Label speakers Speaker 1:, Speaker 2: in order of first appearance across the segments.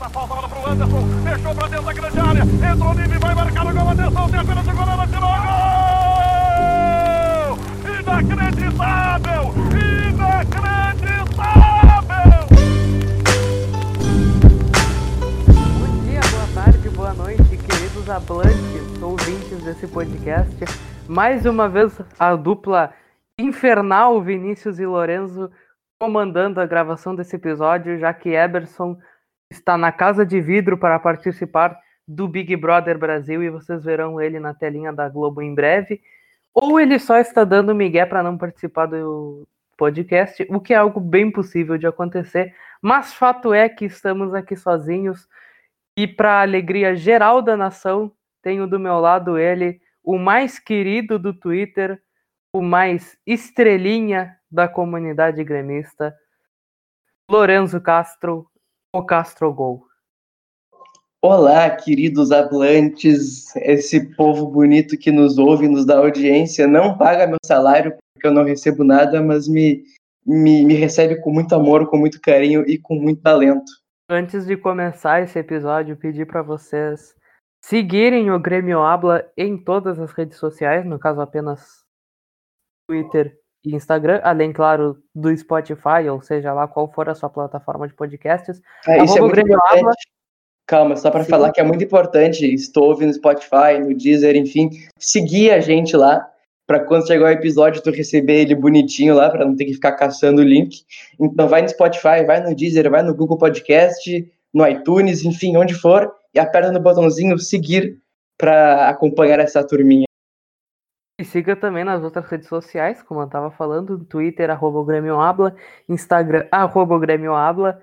Speaker 1: a falta bola pro Anderson. Fechou pra dentro da grande área. Entrou Nive, vai marcar o gol. Atenção, tem apenas o goleiro, tirou gol! Inacreditável! Inacreditável!
Speaker 2: Bom dia, boa tarde, boa noite, queridos hablantes, ouvintes desse podcast. Mais uma vez a dupla infernal Vinícius e Lorenzo comandando a gravação desse episódio, já que Eberson está na casa de vidro para participar do Big Brother Brasil e vocês verão ele na telinha da Globo em breve. Ou ele só está dando migué para não participar do podcast, o que é algo bem possível de acontecer, mas fato é que estamos aqui sozinhos e para alegria geral da nação, tenho do meu lado ele, o mais querido do Twitter, o mais estrelinha da comunidade gremista, Lorenzo Castro, o Castro Gol.
Speaker 3: Olá, queridos hablantes, esse povo bonito que nos ouve, nos dá audiência, não paga meu salário porque eu não recebo nada, mas me, me, me recebe com muito amor, com muito carinho e com muito talento.
Speaker 2: Antes de começar esse episódio, pedir para vocês seguirem o Grêmio Habla em todas as redes sociais, no caso apenas Twitter e Instagram, além, claro, do Spotify, ou seja lá qual for a sua plataforma de podcasts.
Speaker 3: Ah, isso é muito importante. Calma, só para falar que é muito importante, estou ouvindo no Spotify, no Deezer, enfim, seguir a gente lá, para quando chegar o episódio tu receber ele bonitinho lá, para não ter que ficar caçando o link. Então vai no Spotify, vai no Deezer, vai no Google Podcast, no iTunes, enfim, onde for, e aperta no botãozinho seguir para acompanhar essa turminha.
Speaker 2: E siga também nas outras redes sociais, como eu estava falando, Twitter, arroba o Grêmio Habla, Instagram, arroba o Grêmio Habla.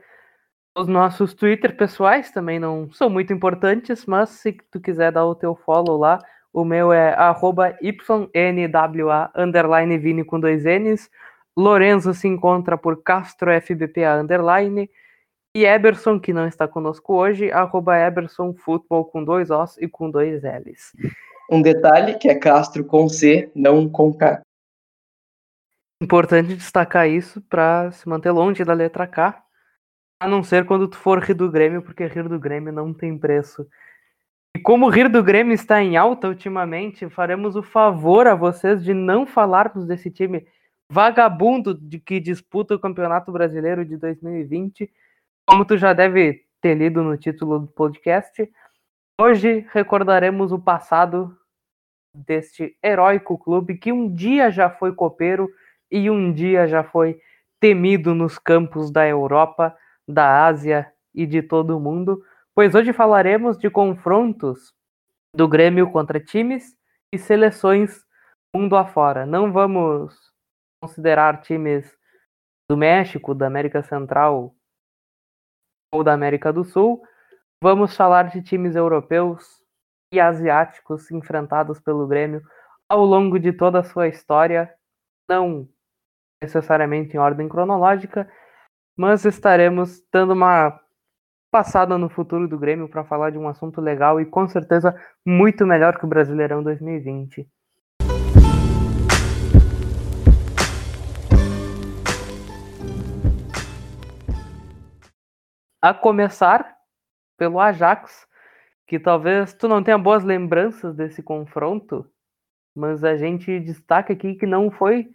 Speaker 2: Os nossos Twitter pessoais também não são muito importantes, mas se tu quiser dar o teu follow lá, o meu é arroba YNWA, underline Vini com dois N's. Lorenzo se encontra por Castro FBPA, underline. E Eberson, que não está conosco hoje, arroba Eberson Futebol com dois Os e com dois L's.
Speaker 3: Um detalhe que é Castro com C, não com K.
Speaker 2: Importante destacar isso para se manter longe da letra K, a não ser quando tu for rir do Grêmio, porque rir do Grêmio não tem preço. E como rir do Grêmio está em alta ultimamente, faremos o favor a vocês de não falarmos desse time vagabundo de que disputa o Campeonato Brasileiro de 2020, como tu já deve ter lido no título do podcast. Hoje recordaremos o passado deste heróico clube que um dia já foi copeiro e um dia já foi temido nos campos da Europa, da Ásia e de todo o mundo, pois hoje falaremos de confrontos do Grêmio contra times e seleções mundo afora. Não vamos considerar times do México, da América Central ou da América do Sul. Vamos falar de times europeus e asiáticos enfrentados pelo Grêmio ao longo de toda a sua história, não necessariamente em ordem cronológica, mas estaremos dando uma passada no futuro do Grêmio para falar de um assunto legal e com certeza muito melhor que o Brasileirão 2020. A começar pelo Ajax, que talvez tu não tenha boas lembranças desse confronto, mas a gente destaca aqui que não foi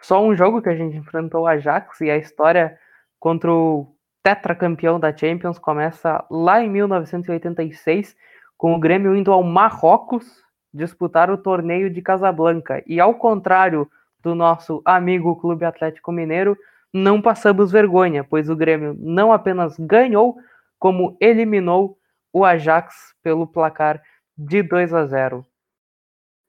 Speaker 2: só um jogo que a gente enfrentou o Ajax e a história contra o tetracampeão da Champions começa lá em 1986, com o Grêmio indo ao Marrocos disputar o torneio de Casablanca. E ao contrário do nosso amigo Clube Atlético Mineiro, não passamos vergonha, pois o Grêmio não apenas ganhou, como eliminou o Ajax pelo placar de 2 a 0.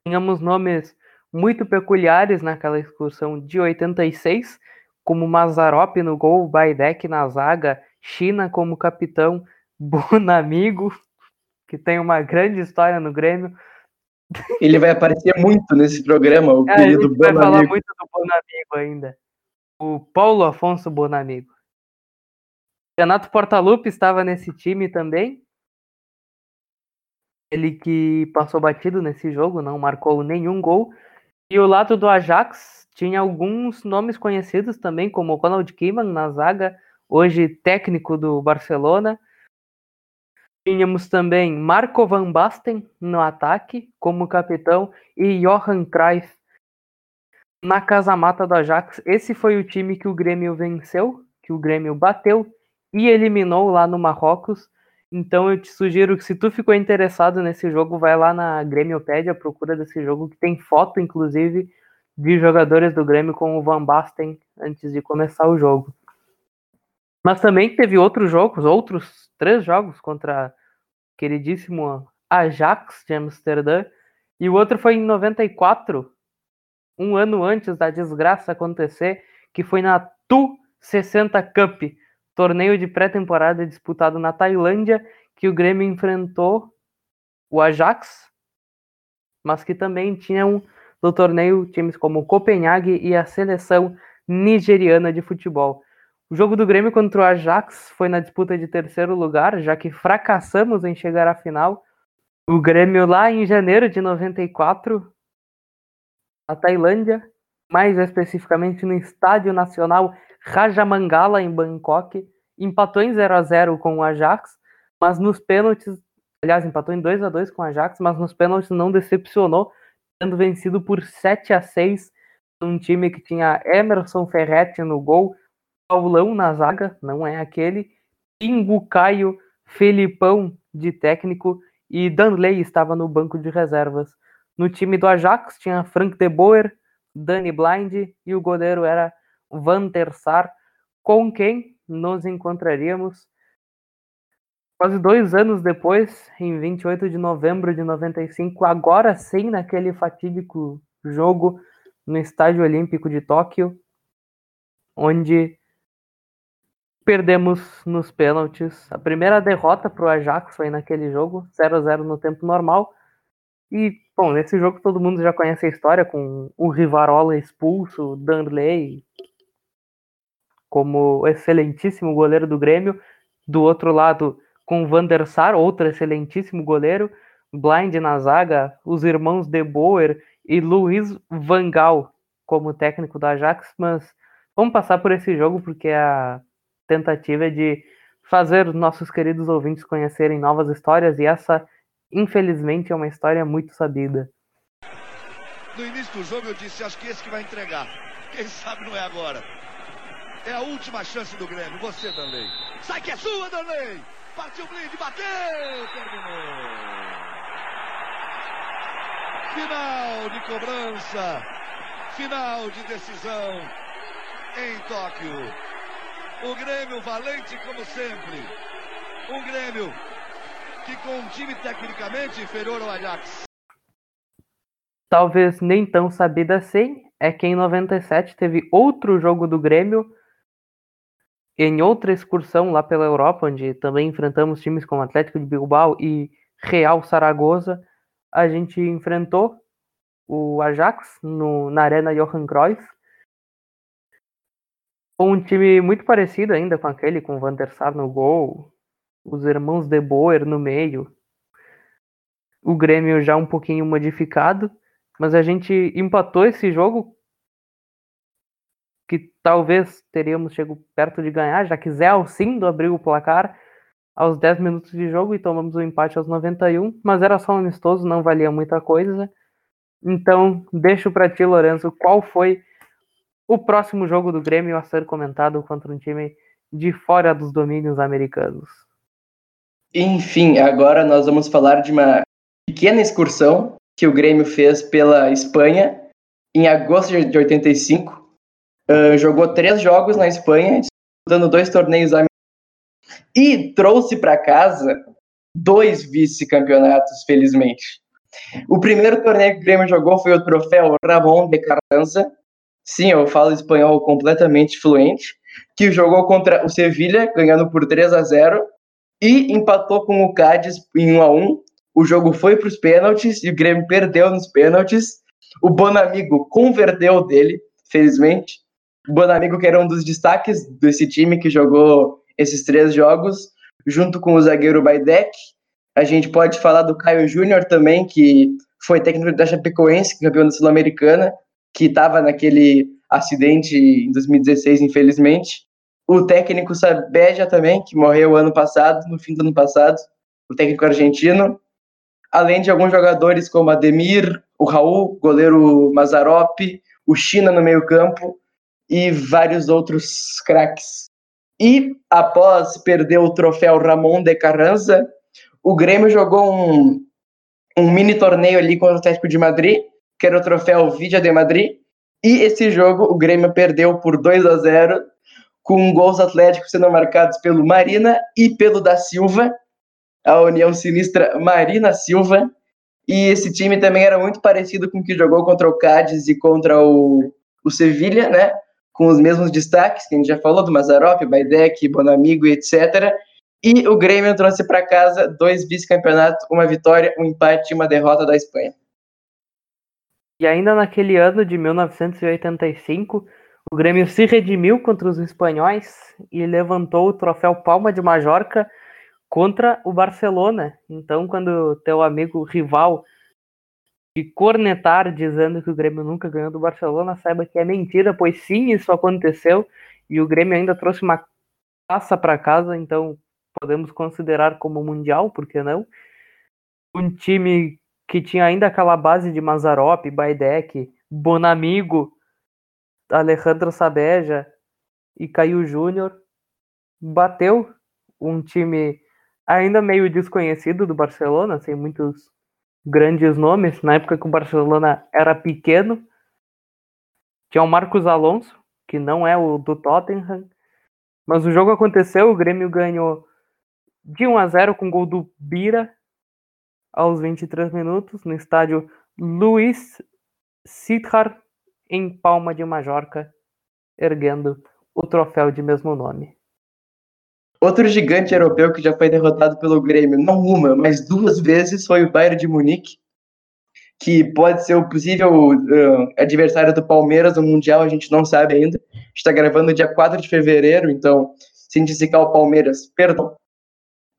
Speaker 2: Tínhamos nomes muito peculiares naquela excursão de 86, como Mazarop no gol, Baidek na zaga, China como capitão, Bonamigo, que tem uma grande história no Grêmio.
Speaker 3: Ele vai aparecer muito nesse programa, o
Speaker 2: É,
Speaker 3: querido
Speaker 2: gente vai falar
Speaker 3: Bonamigo.
Speaker 2: muito do Bonamigo ainda. O Paulo Afonso Bonamigo. Renato Portaluppi estava nesse time também. Ele que passou batido nesse jogo, não marcou nenhum gol. E o lado do Ajax tinha alguns nomes conhecidos também, como Ronald Koeman na zaga, hoje técnico do Barcelona. Tínhamos também Marco Van Basten no ataque como capitão e Johan Cruyff na casa-mata do Ajax. Esse foi o time que o Grêmio venceu, que o Grêmio bateu e eliminou lá no Marrocos. Então eu te sugiro que se tu ficou interessado nesse jogo, vai lá na Grêmiopédia, procura desse jogo que tem foto inclusive de jogadores do Grêmio com o Van Basten antes de começar o jogo. Mas também teve outros jogos, outros três jogos contra queridíssimo Ajax de Amsterdã. E o outro foi em 94, um ano antes da desgraça acontecer, que foi na Tu 60 Cup, torneio de pré-temporada disputado na Tailândia, que o Grêmio enfrentou o Ajax, mas que também tinham no torneio times como Copenhague e a seleção nigeriana de futebol. O jogo do Grêmio contra o Ajax foi na disputa de terceiro lugar, já que fracassamos em chegar à final. O Grêmio lá em janeiro de 94, na Tailândia, mais especificamente no Estádio Nacional Rajamangala em Bangkok, empatou em 0 a 0 com o Ajax, mas nos pênaltis, aliás, empatou em 2 a 2 com o Ajax, mas nos pênaltis não decepcionou, sendo vencido por 7 a 6 um time que tinha Emerson Ferretti no gol, Paulão na zaga, não é aquele, Pingo Caio, Felipão de técnico e Danley estava no banco de reservas. No time do Ajax tinha Frank de Boer, Danny Blind e o goleiro era Van der Sar, com quem nos encontraríamos Quase dois anos depois, em 28 de novembro de 95, agora sim naquele fatídico jogo no Estádio Olímpico de Tóquio, onde perdemos nos pênaltis. A primeira derrota para o Ajax foi naquele jogo, 0 a 0 no tempo normal. E, bom, nesse jogo todo mundo já conhece a história, com o Rivarola expulso, Danley como excelentíssimo goleiro do Grêmio. Do outro lado, com Van der Sar, outro excelentíssimo goleiro, Blind na zaga, os irmãos De Boer e Luiz Van Gaal como técnico do Ajax, mas vamos passar por esse jogo porque a tentativa é de fazer nossos queridos ouvintes conhecerem novas histórias e essa, infelizmente, é uma história muito sabida.
Speaker 1: No início do jogo eu disse, acho que esse que vai entregar. Quem sabe não é agora. É a última chance do Grêmio. Você, Danley. Sai que é sua, Danley! Partiu o bateu, terminou. Final de cobrança, final de decisão em Tóquio. O Grêmio valente como sempre. Um Grêmio que com um time tecnicamente inferior ao Ajax.
Speaker 2: Talvez nem tão sabida assim, é que em 97 teve outro jogo do Grêmio em outra excursão lá pela Europa, onde também enfrentamos times como Atlético de Bilbao e Real Saragoza, a gente enfrentou o Ajax no, na Arena Johan Cruyff. Um time muito parecido ainda com aquele, com o Van der Sar no gol, os irmãos De Boer no meio. O Grêmio já um pouquinho modificado, mas a gente empatou esse jogo que talvez teríamos chegado perto de ganhar, já que Zé Alcindo abriu o placar aos 10 minutos de jogo e tomamos o um empate aos 91, mas era só um amistoso, não valia muita coisa. Então, deixo para ti, Lourenço, qual foi o próximo jogo do Grêmio a ser comentado contra um time de fora dos domínios americanos?
Speaker 3: Enfim, agora nós vamos falar de uma pequena excursão que o Grêmio fez pela Espanha em agosto de 85, Uh, jogou três jogos na Espanha, disputando dois torneios e trouxe para casa dois vice-campeonatos, felizmente. O primeiro torneio que o Grêmio jogou foi o troféu Ramon de Carranza. Sim, eu falo espanhol completamente fluente. Que jogou contra o Sevilha, ganhando por 3 a 0 e empatou com o Cádiz em 1 a 1 O jogo foi para os pênaltis e o Grêmio perdeu nos pênaltis. O Bonamigo converteu dele, felizmente. Bonamigo, que era um dos destaques desse time que jogou esses três jogos, junto com o zagueiro Baidec. A gente pode falar do Caio Júnior também, que foi técnico da Chapecoense, campeão da Sul-Americana, que estava naquele acidente em 2016, infelizmente. O técnico Sabeja também, que morreu ano passado, no fim do ano passado. o técnico argentino, além de alguns jogadores como Ademir, o Raul, goleiro Mazarop, o China no meio-campo e vários outros craques. E após perder o troféu Ramon de Carranza, o Grêmio jogou um, um mini torneio ali contra o Atlético de Madrid, que era o troféu Vidia de Madrid. E esse jogo o Grêmio perdeu por 2 a 0 com gols atléticos sendo marcados pelo Marina e pelo da Silva, a união sinistra Marina Silva. E esse time também era muito parecido com o que jogou contra o Cádiz e contra o, o Sevilha, né? Com os mesmos destaques que a gente já falou, do Mazarop, Baidec, Bonamigo e etc. E o Grêmio trouxe para casa dois vice-campeonatos, uma vitória, um empate e uma derrota da Espanha.
Speaker 2: E ainda naquele ano de 1985, o Grêmio se redimiu contra os espanhóis e levantou o troféu Palma de Majorca contra o Barcelona. Então, quando teu amigo rival te cornetar dizendo que o Grêmio nunca ganhou do Barcelona, saiba que é mentira, pois sim, isso aconteceu e o Grêmio ainda trouxe uma taça para casa, então podemos considerar como mundial, por que não? Um time que tinha ainda aquela base de Mazarop, Baidec, Bonamigo, Alejandro Sabeja e Caio Júnior, bateu um time ainda meio desconhecido do Barcelona, sem muitos grandes nomes, na época que o Barcelona era pequeno. Tinha o Marcos Alonso, que não é o do Tottenham, mas o jogo aconteceu, o Grêmio ganhou de 1 a 0 com gol do Bira aos 23 minutos no estádio Luiz Sidhar em Palma de Majorca, erguendo o troféu de mesmo nome.
Speaker 3: Outro gigante europeu que já foi derrotado pelo Grêmio, não uma, mas duas vezes, foi o Bayern de Munique, que pode ser o possível uh, adversário do Palmeiras no Mundial, a gente não sabe ainda. Está gravando dia 4 de fevereiro, então, se indicar o Palmeiras, perdão,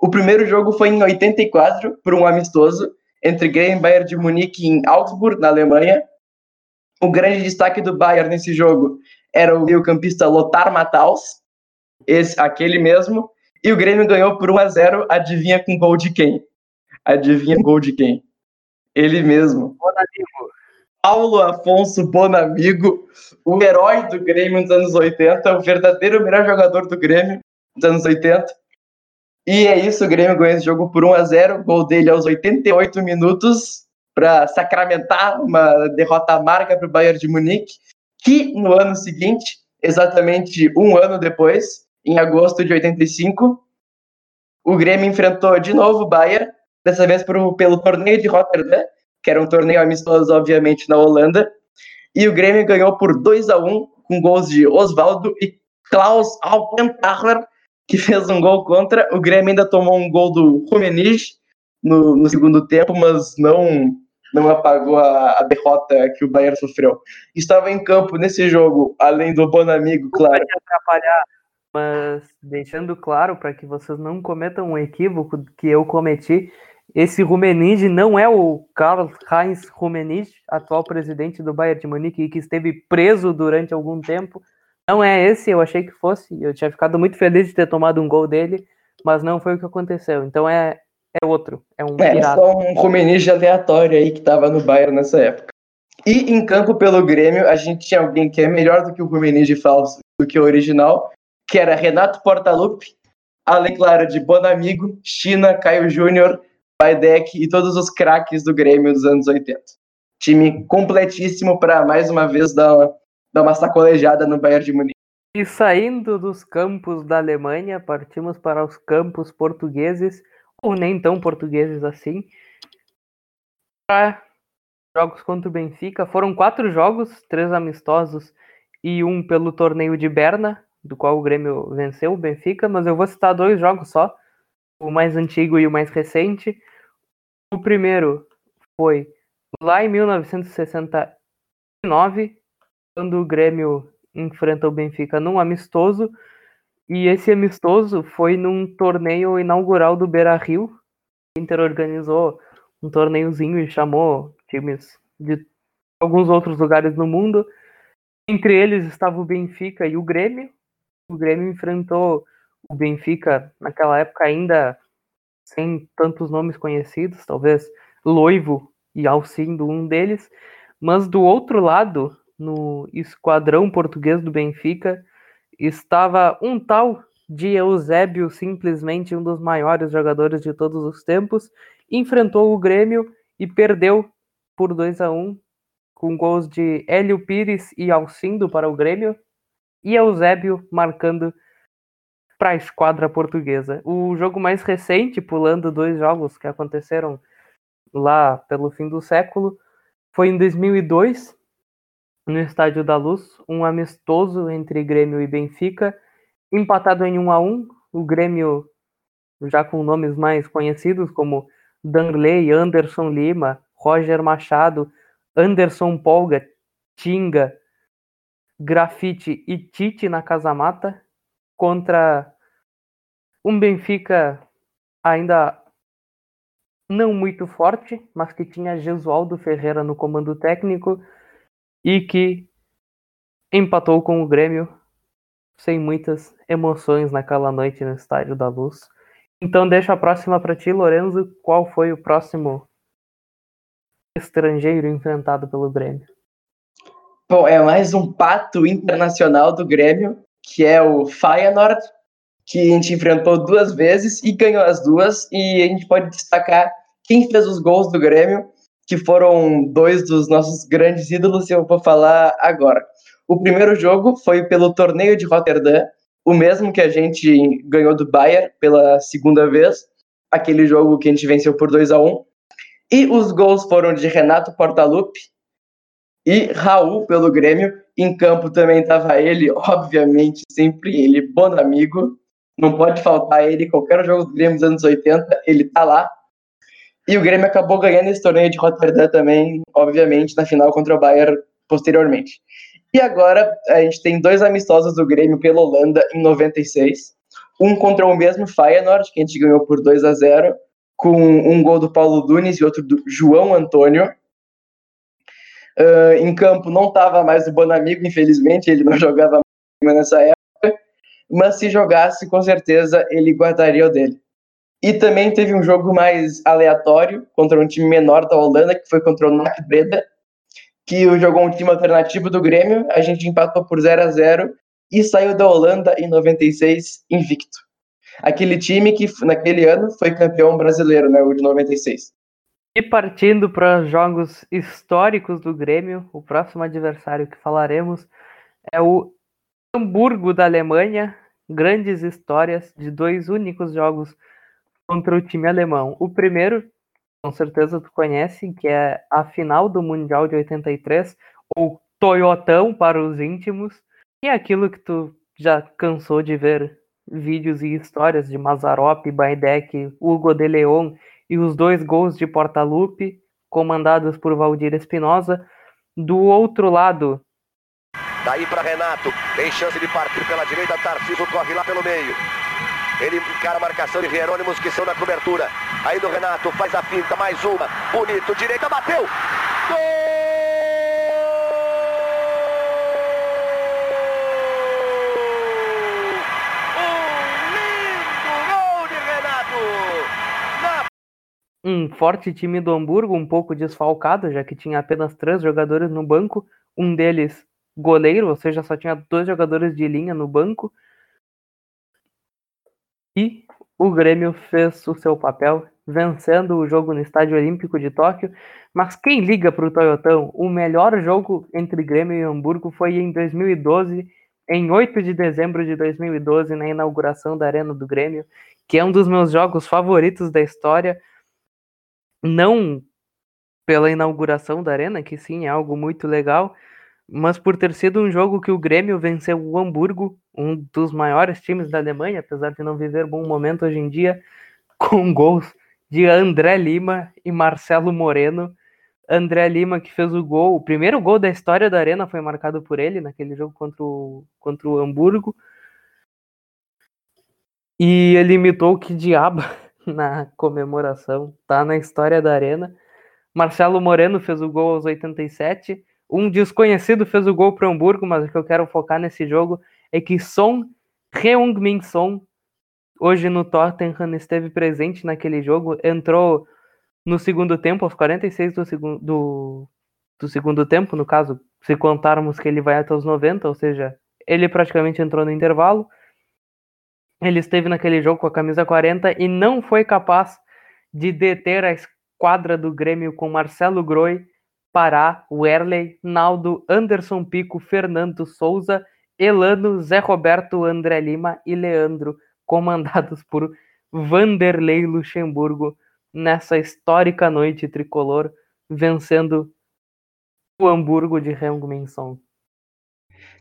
Speaker 3: o primeiro jogo foi em 84, por um amistoso, entre Grêmio e Bayern de Munique em Augsburg, na Alemanha. O grande destaque do Bayern nesse jogo era o meio-campista Lothar Matthaus, esse, aquele mesmo, e o Grêmio ganhou por 1 a 0 adivinha com gol de quem? Adivinha com gol de quem? Ele mesmo. Bonamigo. Paulo Afonso Bonamigo, o herói do Grêmio nos anos 80, o verdadeiro melhor jogador do Grêmio nos anos 80. E é isso, o Grêmio ganhou esse jogo por 1 a 0 gol dele aos 88 minutos para sacramentar uma derrota amarga para o Bayern de Munique, que no ano seguinte, exatamente um ano depois, em agosto de 85, o Grêmio enfrentou de novo o Bayern, dessa vez pelo torneio de Rotterdam, que era um torneio amistoso, obviamente, na Holanda, e o Grêmio ganhou por 2 a 1 com gols de Oswaldo e Klaus Alcantara, que fez um gol contra. O Grêmio ainda tomou um gol do Rumenige no, no segundo tempo, mas não não apagou a, a, derrota que o Bayern sofreu. Estava em campo nesse jogo, além do Bonamigo, claro.
Speaker 2: Não atrapalhar, mas deixando claro para que vocês não cometam um equívoco que eu cometi, esse Rummenigge não é o Karl-Heinz Rummenigge, atual presidente do Bayern de Munique, que esteve preso durante algum tempo. Não é esse, eu achei que fosse. Eu tinha ficado muito feliz de ter tomado um gol dele, mas não foi o que aconteceu. Então é, é outro. É um
Speaker 3: é, pirata. só um Rumenige aleatório aí que estava no Bayern nessa época. E em campo pelo Grêmio, a gente tinha alguém que é melhor do que o Rumenige falso, do que o original, que era Renato Portaluppi, além, claro, de Bonamigo, China, Caio Júnior, Baidec e todos os craques do Grêmio dos anos 80. Time completíssimo para, mais uma vez, dar uma dar uma sacolejada no Bayern de Munique.
Speaker 2: E saindo dos campos da Alemanha, partimos para os campos portugueses, ou nem tão portugueses assim, para jogos contra o Benfica. Foram quatro jogos, três amistosos e um pelo torneio de Berna, do qual o Grêmio venceu o Benfica, mas eu vou citar dois jogos só, o mais antigo e o mais recente. O primeiro foi lá em 1969, quando o Grêmio enfrenta o Benfica num amistoso, e esse amistoso foi num torneio inaugural do Beira Rio. O Inter organizou um torneiozinho e chamou times de alguns outros lugares no mundo. Entre eles estava o Benfica e o Grêmio. O Grêmio enfrentou o Benfica naquela época ainda sem tantos nomes conhecidos, talvez Loivo e Alcindo um deles, mas do outro lado, no esquadrão português do Benfica, estava um tal de Eusébio, simplesmente um dos maiores jogadores de todos os tempos, enfrentou o Grêmio e perdeu por 2 a 1 com gols de Hélio Pires e Alcindo para o Grêmio e Eusébio marcando para a esquadra portuguesa. O jogo mais recente, pulando dois jogos que aconteceram lá pelo fim do século, foi em 2002, no Estádio da Luz, um amistoso entre Grêmio e Benfica, empatado em 1 a 1. O Grêmio já com nomes mais conhecidos como Danley, Anderson Lima, Roger Machado, Anderson Polga, Tinga, Grafite e Tite na Casa Mata contra um Benfica ainda não muito forte, mas que tinha Gesualdo Ferreira no comando técnico e que empatou com o Grêmio sem muitas emoções naquela noite no Estádio da Luz. Então deixa a próxima para ti, Lorenzo. Qual foi o próximo estrangeiro enfrentado pelo Grêmio?
Speaker 3: Bom, é mais um pato internacional do Grêmio, que é o Feyenoord, que a gente enfrentou duas vezes e ganhou as duas. E a gente pode destacar quem fez os gols do Grêmio, que foram dois dos nossos grandes ídolos, e eu vou falar agora. O primeiro jogo foi pelo torneio de Rotterdam, o mesmo que a gente ganhou do Bayern pela segunda vez, aquele jogo que a gente venceu por 2 a 1 E os gols foram de Renato Portaluppi e Raul pelo Grêmio. Em campo também estava ele, obviamente, sempre ele, bom amigo. Não pode faltar ele, qualquer jogo do Grêmio dos anos 80, ele tá lá. E o Grêmio acabou ganhando esse torneio de Rotterdam também, obviamente, na final contra o Bayern posteriormente. E agora a gente tem dois amistosos do Grêmio pela Holanda em 96. Um contra o mesmo Feyenoord, que a gente ganhou por 2 a 0 com um gol do Paulo Dunes e outro do João Antônio. Uh, em campo não estava mais o Bonamigo, infelizmente, ele não jogava mais nessa época, mas se jogasse, com certeza ele guardaria o dele. E também teve um jogo mais aleatório contra um time menor da Holanda, que foi contra o NAC Breda, que jogou um time alternativo do Grêmio, a gente empatou por 0 a 0 e saiu da Holanda em 96 invicto. Aquele time que naquele ano foi campeão brasileiro, né, o de 96.
Speaker 2: E partindo para jogos históricos do Grêmio, o próximo adversário que falaremos é o Hamburgo da Alemanha. Grandes histórias de dois únicos jogos contra o time alemão. O primeiro com certeza tu conhece, que é a final do Mundial de 83, ou Toyotão para os íntimos, e é aquilo que tu já cansou de ver vídeos e histórias de Mazarop, Baidek, Hugo de Leon e os dois gols de Portalupe, comandados por Valdir Espinosa. Do outro lado.
Speaker 4: Daí para Renato, tem chance de partir pela direita, Tarcísio corre lá pelo meio. Ele encara a marcação de Hierônimos que são na cobertura. Aí do Renato, faz a pinta, mais uma. Bonito, direita, bateu. Gol!
Speaker 2: Um forte time do Hamburgo, um pouco desfalcado, já que tinha apenas três jogadores no banco, um deles goleiro, ou seja, só tinha dois jogadores de linha no banco. E o Grêmio fez o seu papel, vencendo o jogo no Estádio Olímpico de Tóquio. Mas quem liga para o Toyotão? O melhor jogo entre Grêmio e Hamburgo foi em 2012, em 8 de dezembro de 2012, na inauguração da Arena do Grêmio, que é um dos meus jogos favoritos da história. Não pela inauguração da Arena, que sim, é algo muito legal, mas por ter sido um jogo que o Grêmio venceu o Hamburgo, um dos maiores times da Alemanha, apesar de não viver bom momento hoje em dia, com gols de André Lima e Marcelo Moreno. André Lima que fez o gol, o primeiro gol da história da Arena foi marcado por ele naquele jogo contra o, contra o Hamburgo. E ele imitou o que diabo na comemoração, tá na história da Arena. Marcelo Moreno fez o gol aos 87 um desconhecido fez o gol para o Hamburgo, mas o que eu quero focar nesse jogo é que Son Heung-Min Son, hoje no Tottenham esteve presente naquele jogo, entrou no segundo tempo, aos 46 do, segu do, do segundo tempo, no caso, se contarmos que ele vai até os 90, ou seja, ele praticamente entrou no intervalo. Ele esteve naquele jogo com a camisa 40 e não foi capaz de deter a esquadra do Grêmio com Marcelo Groi, Pará, Werley, Naldo, Anderson Pico, Fernando Souza, Elano, Zé Roberto, André Lima e Leandro, comandados por Vanderlei Luxemburgo nessa histórica noite tricolor, vencendo o Hamburgo de Heung-Min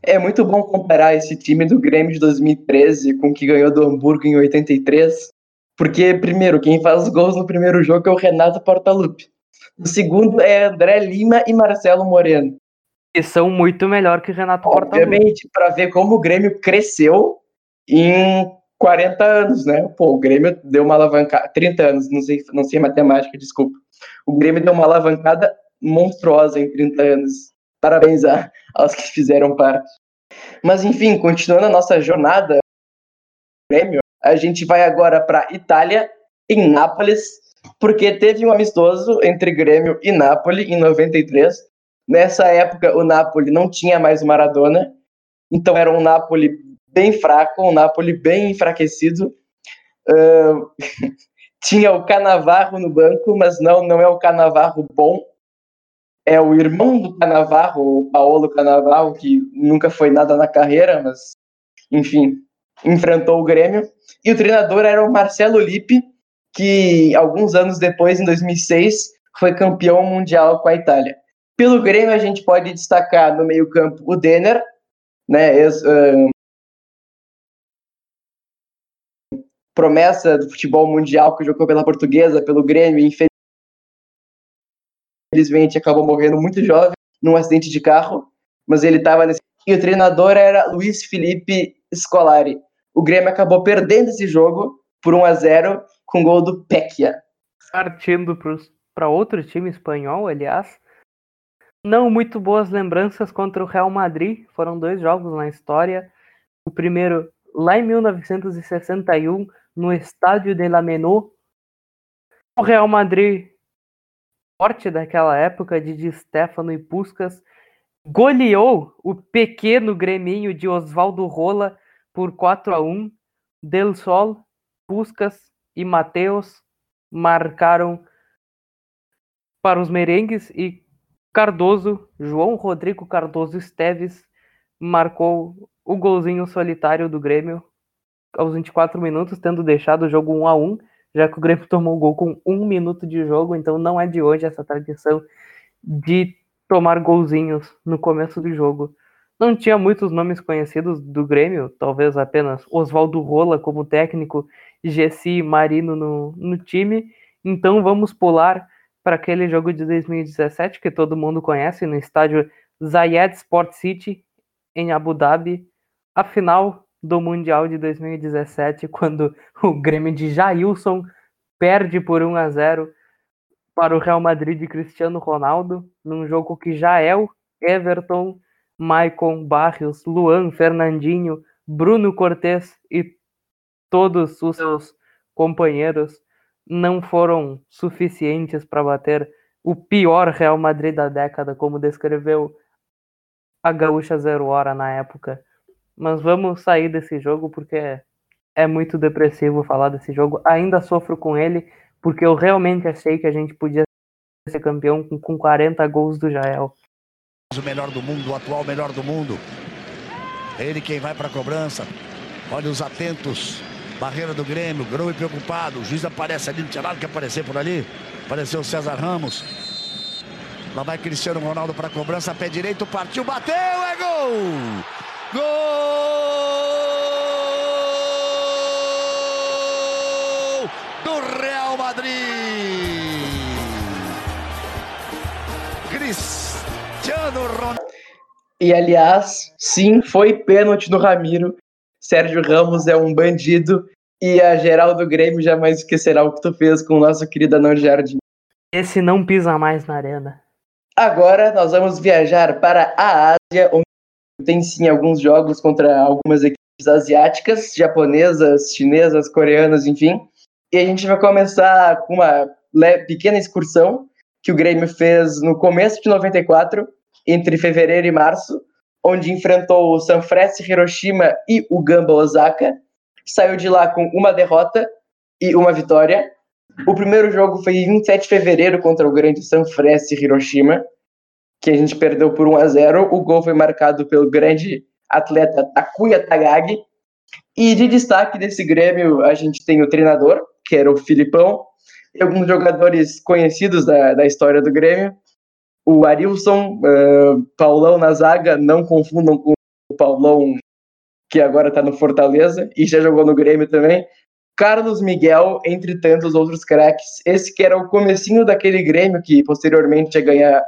Speaker 3: É muito bom comparar esse time do Grêmio de 2013 com o que ganhou do Hamburgo em 83, porque, primeiro, quem faz os gols no primeiro jogo é o Renato Portaluppi. O segundo é André Lima e Marcelo Moreno.
Speaker 2: Que são muito melhor que Renato
Speaker 3: Portaluppi. Obviamente, para ver como o Grêmio cresceu em 40 anos, né? Pô, o Grêmio deu uma alavancada. 30 anos, não sei, não sei matemática, desculpa. O Grêmio deu uma alavancada monstruosa em 30 anos. Parabéns a, aos que fizeram parte. Mas enfim, continuando a nossa jornada, Grêmio, a gente vai agora para Itália, em Nápoles, porque teve um amistoso entre Grêmio e Nápoles em 93. Nessa época, o Napoli não tinha mais o Maradona, então era um Napoli bem fraco, um Napoli bem enfraquecido. Uh, tinha o Canavarro no banco, mas não, não é o Canavarro bom. É o irmão do Canavarro, o Paolo Canavarro, que nunca foi nada na carreira, mas, enfim, enfrentou o Grêmio. E o treinador era o Marcelo Lippi, que alguns anos depois, em 2006, foi campeão mundial com a Itália. Pelo Grêmio, a gente pode destacar no meio-campo o Denner, né, ex, promessa do futebol mundial que jogou pela Portuguesa, pelo Grêmio, infelizmente acabou morrendo muito jovem num acidente de carro, mas ele estava nesse. E o treinador era Luiz Felipe Scolari. O Grêmio acabou perdendo esse jogo por 1 a 0 com gol do Pecchia.
Speaker 2: Partindo para outro time espanhol, aliás, não muito boas lembranças contra o Real Madrid. Foram dois jogos na história. O primeiro lá em 1961, no estádio de La Menô. O Real Madrid, forte daquela época de Di Stefano e Puskas, goleou o pequeno greminho de Oswaldo Rola por 4 a 1. Del Sol, Puskas e Mateus marcaram para os merengues e Cardoso, João Rodrigo Cardoso Esteves, marcou o golzinho solitário do Grêmio aos 24 minutos, tendo deixado o jogo 1 a 1 já que o Grêmio tomou o gol com um minuto de jogo, então não é de hoje essa tradição de tomar golzinhos no começo do jogo. Não tinha muitos nomes conhecidos do Grêmio, talvez apenas Oswaldo Rola como técnico, Gessi Marino no, no time. Então vamos pular para aquele jogo de 2017 que todo mundo conhece no estádio Zayed Sport City em Abu Dhabi, a final do Mundial de 2017, quando o Grêmio de Jailson perde por 1 a 0 para o Real Madrid de Cristiano Ronaldo, num jogo que Jael, Everton, Maicon, Barrios, Luan, Fernandinho, Bruno Cortes e todos os seus companheiros não foram suficientes para bater o pior Real Madrid da década, como descreveu a Gaúcha Zero Hora na época. Mas vamos sair desse jogo porque é muito depressivo falar desse jogo. Ainda sofro com ele porque eu realmente achei que a gente podia ser campeão com, com 40 gols do Jael.
Speaker 5: O melhor do mundo, o atual melhor do mundo. Ele quem vai para a cobrança. Olha os atentos. Barreira do Grêmio, Grão e preocupado. O juiz aparece ali, não tinha nada que aparecer por ali. Apareceu o César Ramos. Lá vai Cristiano Ronaldo para a cobrança, pé direito, partiu, bateu, é gol! Gol do Real Madrid. Cristiano Ronaldo.
Speaker 3: E aliás, sim, foi pênalti no Ramiro. Sérgio Ramos é um bandido e a geral do Grêmio jamais esquecerá o que tu fez com o nosso querido Anão Jardim.
Speaker 2: Esse não pisa mais na arena.
Speaker 3: Agora nós vamos viajar para a Ásia, onde tem sim alguns jogos contra algumas equipes asiáticas, japonesas, chinesas, coreanas, enfim. E a gente vai começar com uma pequena excursão que o Grêmio fez no começo de 94, entre fevereiro e março, onde enfrentou o Sanfrecce Hiroshima e o Gamba Osaka. Saiu de lá com uma derrota e uma vitória. O primeiro jogo foi em 27 de fevereiro contra o grande Sanfrecce Hiroshima, que a gente perdeu por 1 a 0. O gol foi marcado pelo grande atleta Takuya Tagagi. E de destaque desse Grêmio, a gente tem o treinador, que era o Filipão, e alguns jogadores conhecidos da, da história do Grêmio. O Arilson, uh, Paulão na zaga, não confundam com o Paulão que agora está no Fortaleza e já jogou no Grêmio também. Carlos Miguel, entre tantos outros craques. Esse que era o comecinho daquele Grêmio que posteriormente ia ganhar,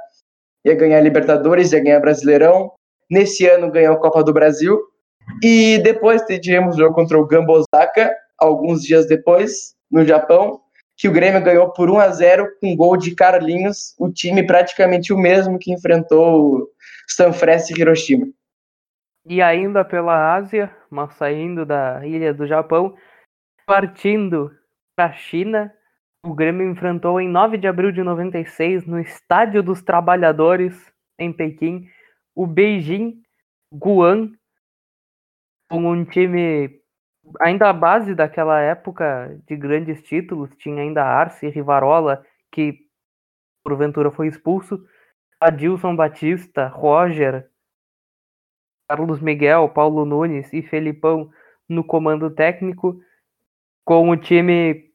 Speaker 3: ia ganhar Libertadores, ia ganhar Brasileirão. Nesse ano ganhou a Copa do Brasil. E depois tivemos o jogo contra o Gamba Osaka, alguns dias depois, no Japão, que o Grêmio ganhou por 1 a 0 com gol de Carlinhos, o time praticamente o mesmo que enfrentou o Sanfrecce Hiroshima.
Speaker 2: E ainda pela Ásia, mas saindo da ilha do Japão, partindo para a China, o Grêmio enfrentou em 9 de abril de 96, no Estádio dos Trabalhadores, em Pequim, o Beijing Guan, com um time ainda a base daquela época de grandes títulos, tinha ainda Arce, Rivarola, que porventura foi expulso, Adilson Batista, Roger, Carlos Miguel, Paulo Nunes e Felipão no comando técnico, com o time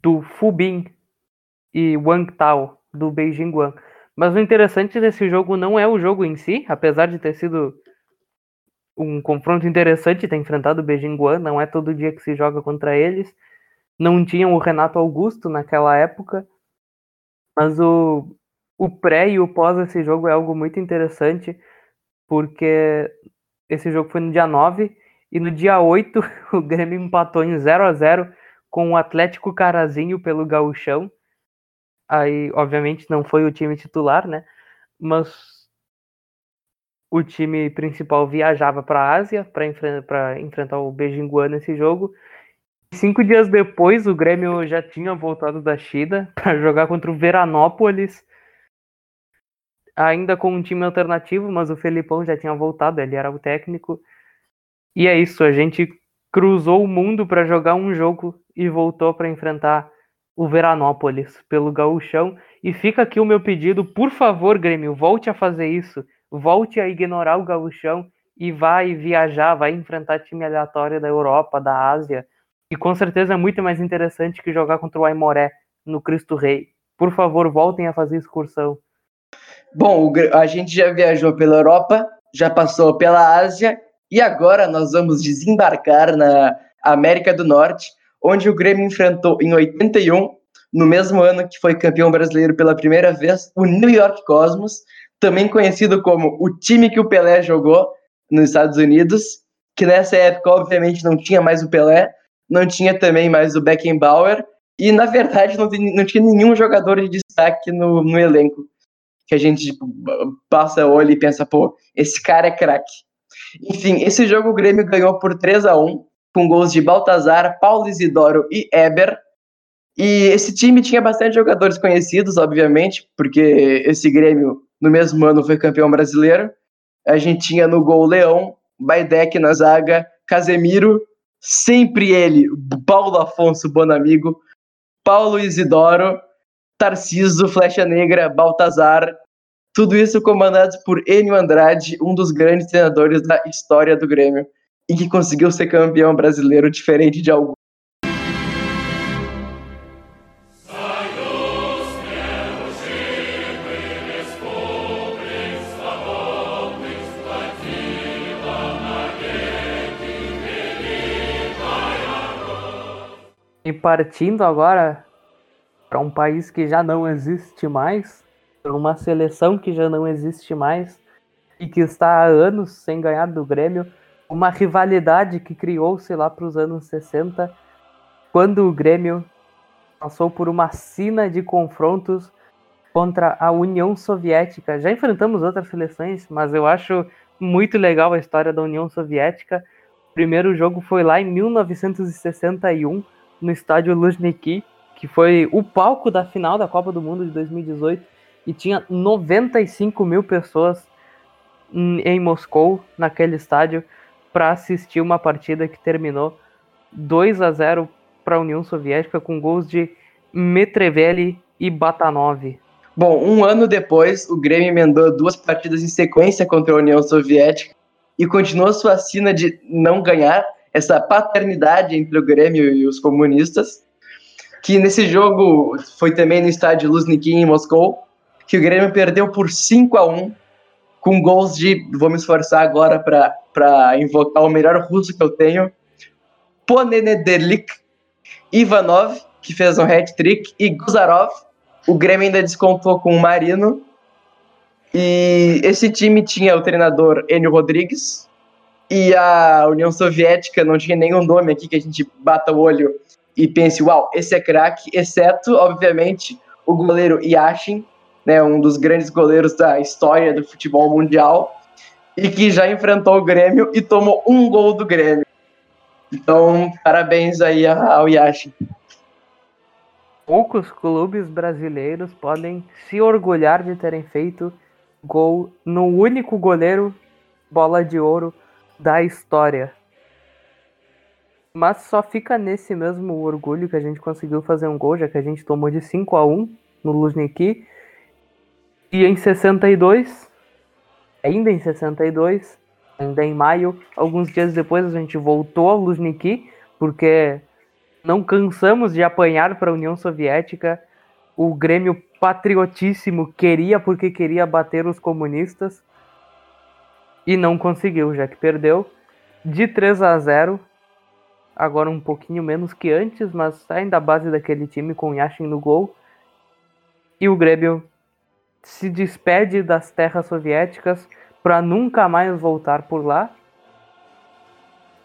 Speaker 2: do Fubin e Wang Tao, do Beijing Guan. Mas o interessante desse jogo não é o jogo em si, apesar de ter sido um confronto interessante ter enfrentado o Beijing Guan, não é todo dia que se joga contra eles. Não tinham o Renato Augusto naquela época, mas o, o pré e o pós desse jogo é algo muito interessante, porque esse jogo foi no dia 9 e no dia 8 o Grêmio empatou em 0 a 0 com o Atlético Carazinho pelo Gauchão. Aí, obviamente, não foi o time titular, né? Mas o time principal viajava para a Ásia para enfrentar, enfrentar o Beijing Guan nesse jogo. Cinco dias depois, o Grêmio já tinha voltado da China para jogar contra o Veranópolis, ainda com um time alternativo, mas o Felipão já tinha voltado, ele era o técnico. E é isso, a gente cruzou o mundo para jogar um jogo e voltou para enfrentar o Veranópolis pelo Gaúchão. E fica aqui o meu pedido, por favor, Grêmio, volte a fazer isso volte a ignorar o gauchão e vai viajar, vai enfrentar time aleatório da Europa, da Ásia, e com certeza é muito mais interessante que jogar contra o Aimoré no Cristo Rei. Por favor, voltem a fazer excursão.
Speaker 3: Bom, a gente já viajou pela Europa, já passou pela Ásia e agora nós vamos desembarcar na América do Norte, onde o Grêmio enfrentou em 81, no mesmo ano que foi campeão brasileiro pela primeira vez, o New York Cosmos, também conhecido como o time que o Pelé jogou nos Estados Unidos, que nessa época, obviamente, não tinha mais o Pelé, não tinha também mais o Beckenbauer, e na verdade não, não tinha nenhum jogador de destaque no, no elenco. Que a gente tipo, passa olho e pensa, pô, esse cara é craque. Enfim, esse jogo o Grêmio ganhou por 3 a 1 com gols de Baltazar, Paulo Isidoro e Eber. E esse time tinha bastante jogadores conhecidos, obviamente, porque esse Grêmio no mesmo ano foi campeão brasileiro. A gente tinha no gol Leão, Baidec na zaga, Casemiro, sempre ele, Paulo Afonso Bonamigo, Paulo Isidoro, Tarciso, Flecha Negra, Baltazar, tudo isso comandados por Enio Andrade, um dos grandes treinadores da história do Grêmio, e que conseguiu ser campeão brasileiro diferente de alguns.
Speaker 2: Partindo agora para um país que já não existe mais, para uma seleção que já não existe mais e que está há anos sem ganhar do Grêmio, uma rivalidade que criou-se lá para os anos 60, quando o Grêmio passou por uma sina de confrontos contra a União Soviética. Já enfrentamos outras seleções, mas eu acho muito legal a história da União Soviética O primeiro jogo foi lá em 1961, no estádio Luzhniki, que foi o palco da final da Copa do Mundo de 2018, e tinha 95 mil pessoas em Moscou, naquele estádio, para assistir uma partida que terminou 2 a 0 para a União Soviética com gols de Metreveli e Batanov.
Speaker 3: Bom, um ano depois, o Grêmio emendou duas partidas em sequência contra a União Soviética e continuou sua sina de não ganhar, essa paternidade entre o Grêmio e os comunistas, que nesse jogo foi também no estádio Luzhniki em Moscou, que o Grêmio perdeu por 5 a 1 com gols de, vou me esforçar agora para invocar o melhor russo que eu tenho, Ponenederlik, Ivanov, que fez um hat-trick, e Guzarov. O Grêmio ainda descontou com o Marino. E esse time tinha o treinador Enio Rodrigues, e a União Soviética não tinha nenhum nome aqui que a gente bata o olho e pense, uau, esse é craque, exceto, obviamente, o goleiro Yashin, né, um dos grandes goleiros da história do futebol mundial, e que já enfrentou o Grêmio e tomou um gol do Grêmio. Então, parabéns aí ao Yashin.
Speaker 2: Poucos clubes brasileiros podem se orgulhar de terem feito gol no único goleiro bola de ouro da história. Mas só fica nesse mesmo orgulho que a gente conseguiu fazer um gol, já que a gente tomou de 5 a 1 no Luzhniki. E em 62, ainda em 62, ainda em maio, alguns dias depois a gente voltou ao Luzhniki, porque não cansamos de apanhar para a União Soviética. O Grêmio patriotíssimo queria porque queria bater os comunistas e não conseguiu, já que perdeu de 3 a 0. Agora um pouquinho menos que antes, mas ainda a base daquele time com Yashin no gol. E o Grêmio se despede das terras soviéticas para nunca mais voltar por lá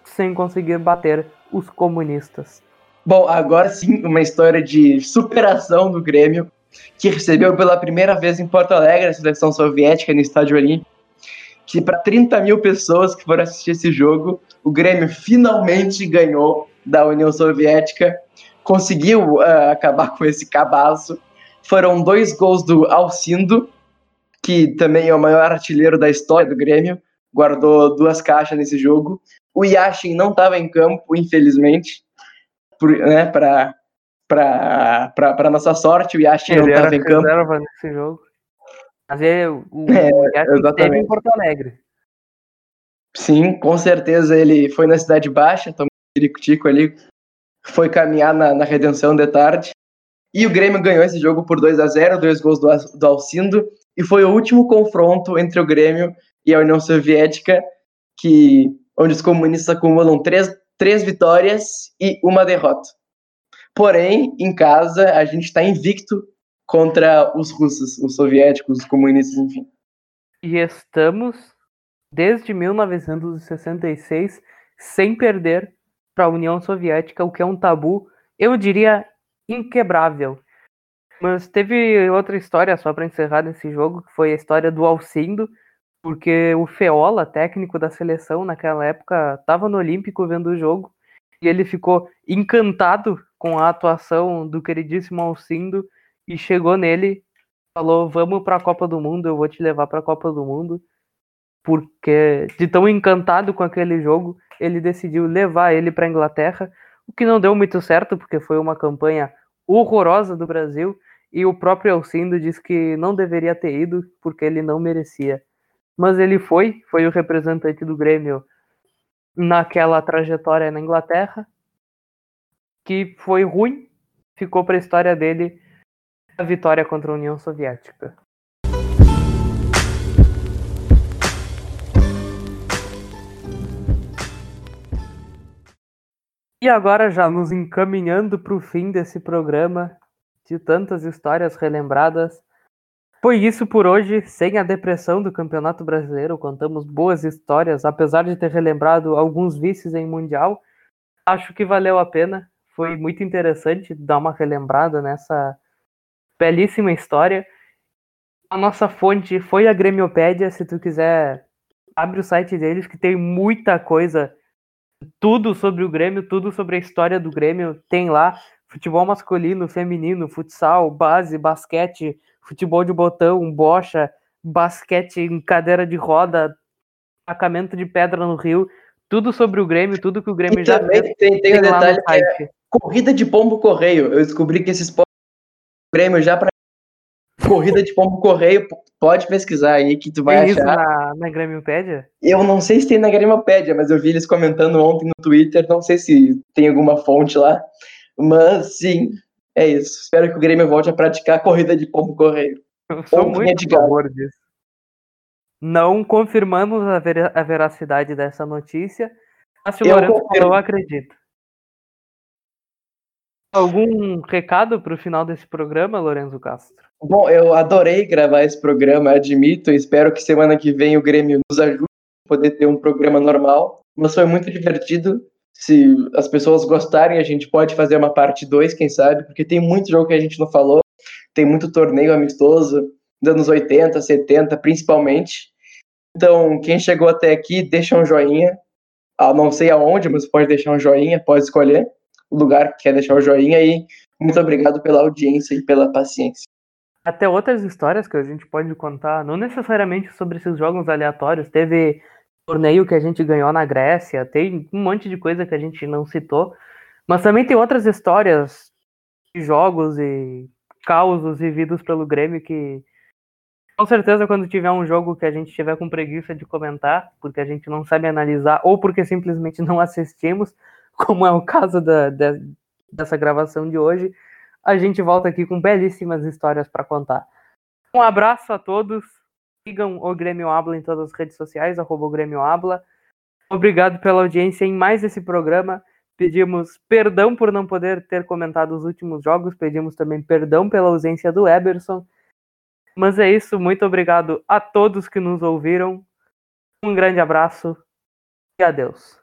Speaker 2: sem conseguir bater os comunistas.
Speaker 3: Bom, agora sim, uma história de superação do Grêmio, que recebeu pela primeira vez em Porto Alegre a seleção soviética no Estádio Olímpico, que para 30 mil pessoas que foram assistir esse jogo, o Grêmio finalmente ganhou da União Soviética, conseguiu uh, acabar com esse cabaço. Foram dois gols do Alcindo, que também é o maior artilheiro da história do Grêmio, guardou duas caixas nesse jogo. O Yashin não estava em campo, infelizmente, né, para para nossa sorte, o Yashin não estava em campo.
Speaker 2: nesse jogo. Mas é, o, é, em Porto Alegre.
Speaker 3: Sim, com certeza ele foi na Cidade Baixa, tomou um tico ali, foi caminhar na, na redenção de tarde. E o Grêmio ganhou esse jogo por 2 a 0 dois gols do, do Alcindo, e foi o último confronto entre o Grêmio e a União Soviética, que, onde os comunistas acumulam três, três vitórias e uma derrota. Porém, em casa, a gente está invicto contra os russos, os soviéticos, os comunistas, enfim.
Speaker 2: E estamos desde 1966 sem perder para a União Soviética, o que é um tabu, eu diria, inquebrável. Mas teve outra história, só para encerrar nesse jogo, que foi a história do Alcindo, porque o Feola, técnico da seleção naquela época, estava no Olímpico vendo o jogo e ele ficou encantado com a atuação do queridíssimo Alcindo e chegou nele, falou: "Vamos para a Copa do Mundo, eu vou te levar para a Copa do Mundo". Porque de tão encantado com aquele jogo, ele decidiu levar ele para Inglaterra, o que não deu muito certo, porque foi uma campanha horrorosa do Brasil, e o próprio Alcindo disse que não deveria ter ido porque ele não merecia. Mas ele foi, foi o representante do Grêmio naquela trajetória na Inglaterra, que foi ruim, ficou para a história dele a vitória contra a União Soviética. E agora, já nos encaminhando para o fim desse programa, de tantas histórias relembradas, foi isso por hoje, sem a depressão do Campeonato Brasileiro. Contamos boas histórias, apesar de ter relembrado alguns vices em Mundial. Acho que valeu a pena. Foi muito interessante dar uma relembrada nessa belíssima história. A nossa fonte foi a Gremiopédia, se tu quiser, abre o site deles que tem muita coisa tudo sobre o Grêmio, tudo sobre a história do Grêmio tem lá. Futebol masculino, feminino, futsal, base, basquete, futebol de botão, bocha, basquete em cadeira de roda, acamento de pedra no rio, tudo sobre o Grêmio, tudo que o Grêmio
Speaker 3: E
Speaker 2: já
Speaker 3: também
Speaker 2: fez,
Speaker 3: tem, tem um
Speaker 2: lá no
Speaker 3: detalhe que é corrida de pombo correio. Eu descobri que esses po- Grêmio já para corrida de pombo correio, pode pesquisar aí que tu vai
Speaker 2: Tem isso
Speaker 3: achar.
Speaker 2: na, na Grêmiopédia?
Speaker 3: Eu não sei se tem na Grimopédia, mas eu vi eles comentando ontem no Twitter, não sei se tem alguma fonte lá, mas sim, é isso. Espero que o Grêmio volte a praticar a corrida de pombo correio.
Speaker 2: Eu sou
Speaker 3: Ou
Speaker 2: muito
Speaker 3: de
Speaker 2: a favor disso. Não confirmamos a, vera- a veracidade dessa notícia, mas se o
Speaker 3: Eu
Speaker 2: Lourenço
Speaker 3: confirmo.
Speaker 2: falou, acredito. Algum recado para o final desse programa, Lourenço Castro?
Speaker 3: Bom, eu adorei gravar esse programa, admito, espero que semana que vem o Grêmio nos ajude a poder ter um programa normal, mas foi muito divertido. Se as pessoas gostarem, a gente pode fazer uma parte 2, quem sabe, porque tem muito jogo que a gente não falou, tem muito torneio amistoso, dos anos 80, 70, principalmente. Então, quem chegou até aqui, deixa um joinha. Ah, não sei aonde, mas pode deixar um joinha, pode escolher lugar que quer deixar o joinha e muito obrigado pela audiência e pela paciência.
Speaker 2: Até outras histórias que a gente pode contar, não necessariamente sobre esses jogos aleatórios. Teve torneio que a gente ganhou na Grécia, tem um monte de coisa que a gente não citou, mas também tem outras histórias de jogos e causos vividos pelo Grêmio que com certeza quando tiver um jogo que a gente tiver com preguiça de comentar, porque a gente não sabe analisar ou porque simplesmente não assistimos, como é o caso da, da- dessa gravação de hoje, a gente volta aqui com belíssimas histórias para contar. Um abraço a todos. Sigam o Grêmio Habla em todas as redes sociais, arroba o Grêmio Habla. Obrigado pela audiência em mais esse programa. Pedimos perdão por não poder ter comentado os últimos jogos. Pedimos também perdão pela ausência do Eberson. Mas é isso. Muito obrigado a todos que nos ouviram. Um grande abraço e adeus.